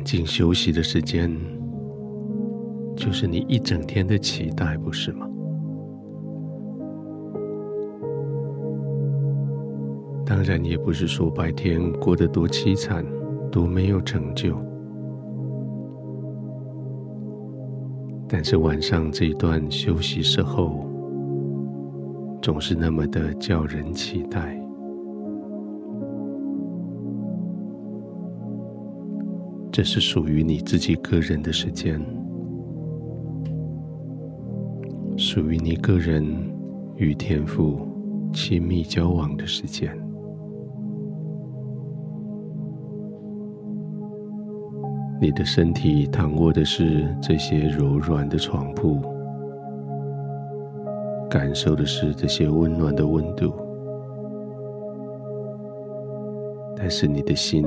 安静休息的时间，就是你一整天的期待，不是吗？当然，也不是说白天过得多凄惨，多没有成就。但是晚上这一段休息时候，总是那么的叫人期待。这是属于你自己个人的时间，属于你个人与天赋亲密交往的时间。你的身体躺卧的是这些柔软的床铺，感受的是这些温暖的温度，但是你的心。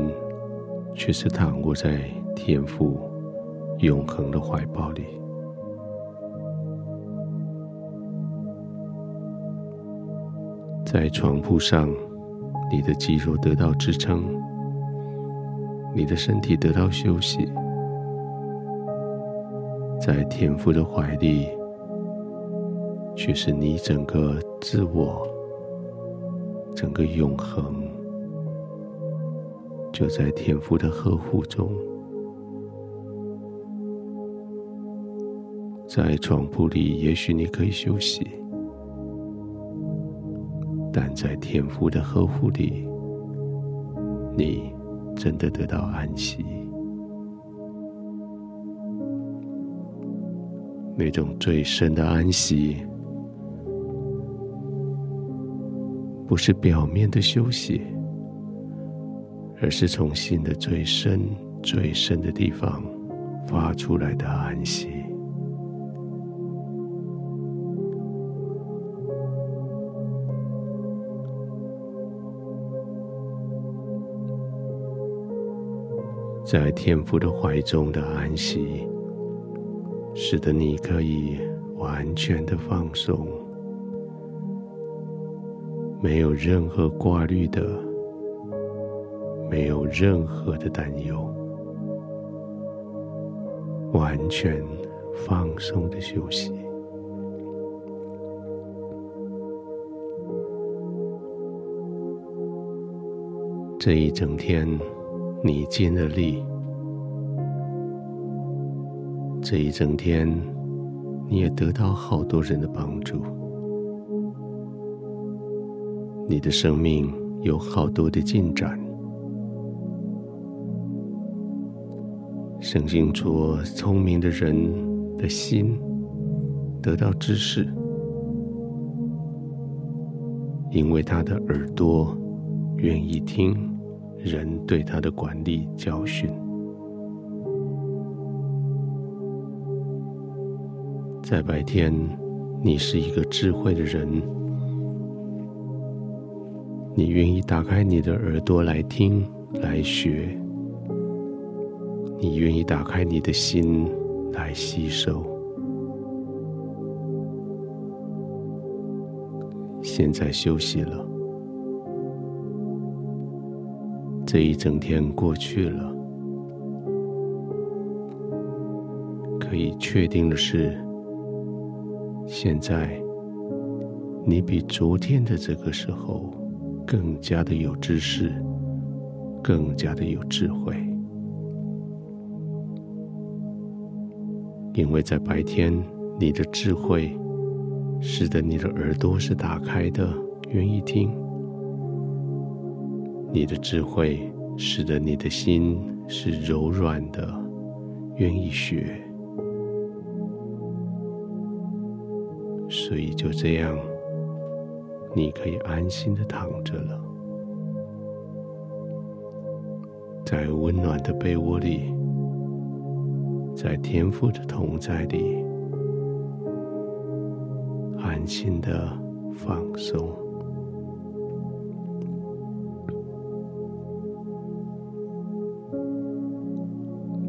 却是躺卧在天父永恒的怀抱里，在床铺上，你的肌肉得到支撑，你的身体得到休息，在天父的怀里，却是你整个自我，整个永恒。就在天父的呵护中，在床铺里，也许你可以休息，但在天父的呵护里，你真的得到安息。那种最深的安息，不是表面的休息。而是从心的最深、最深的地方发出来的安息，在天父的怀中的安息，使得你可以完全的放松，没有任何挂虑的。没有任何的担忧，完全放松的休息。这一整天，你尽了力；这一整天，你也得到好多人的帮助。你的生命有好多的进展。圣经说：“聪明的人的心得到知识，因为他的耳朵愿意听人对他的管理教训。在白天，你是一个智慧的人，你愿意打开你的耳朵来听，来学。”你愿意打开你的心来吸收。现在休息了，这一整天过去了。可以确定的是，现在你比昨天的这个时候更加的有知识，更加的有智慧。因为在白天，你的智慧使得你的耳朵是打开的，愿意听；你的智慧使得你的心是柔软的，愿意学。所以就这样，你可以安心的躺着了，在温暖的被窝里。在天父的同在里，安心的放松。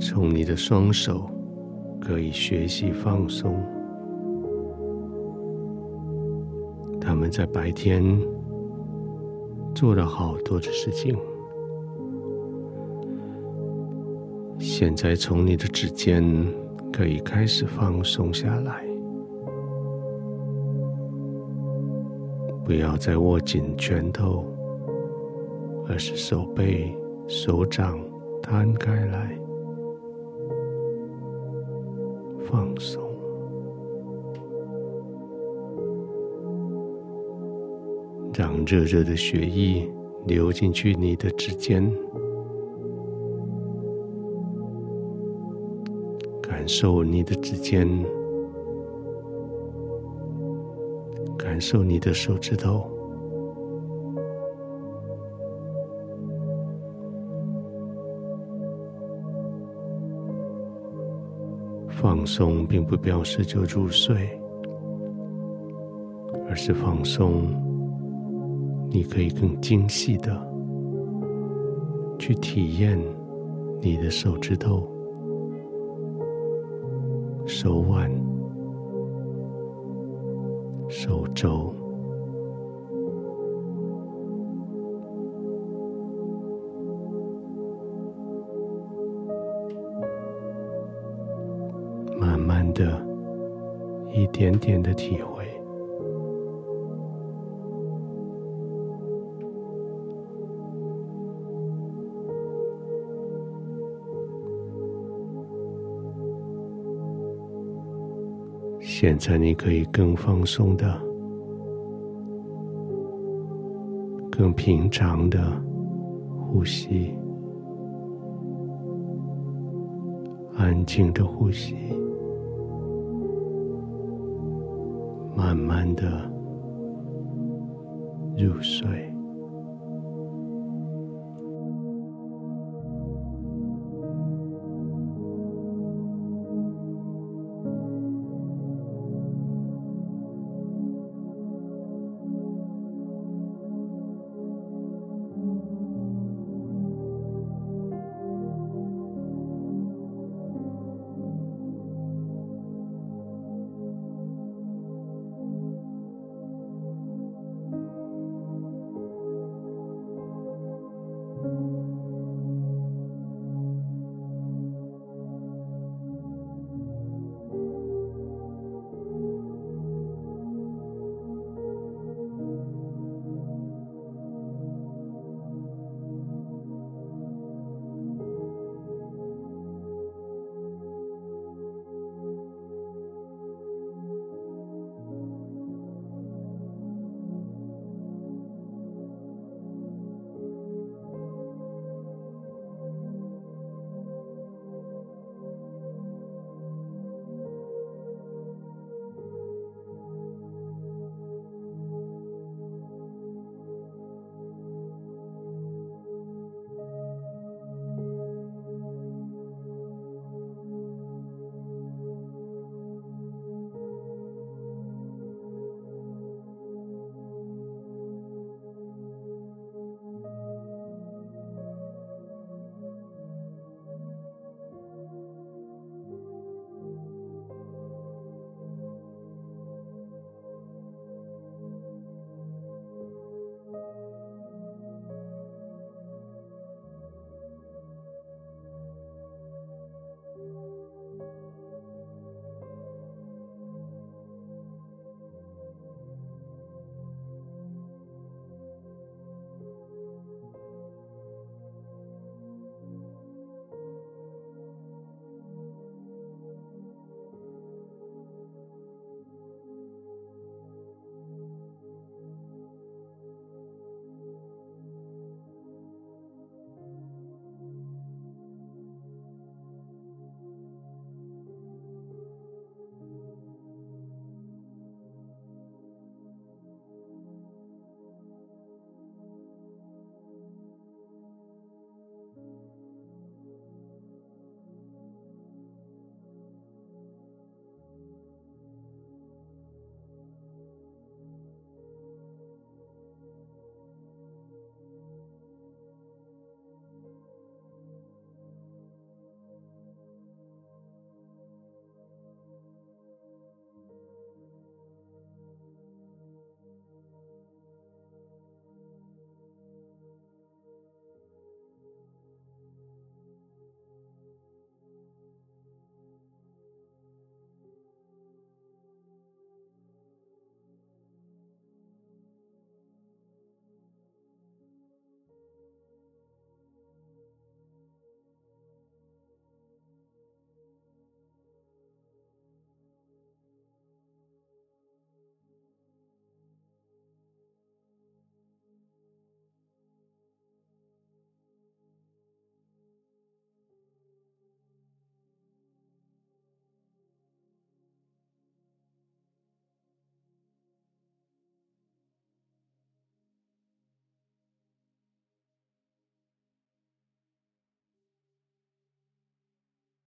从你的双手可以学习放松，他们在白天做了好多的事情。现在从你的指尖可以开始放松下来，不要再握紧拳头，而是手背、手掌摊开来，放松，让热热的血液流进去你的指尖。感受你的指尖，感受你的手指头。放松并不表示就入睡，而是放松，你可以更精细的去体验你的手指头。手腕、手肘，慢慢的，一点点的体会。现在你可以更放松的、更平常的呼吸，安静的呼吸，慢慢的入睡。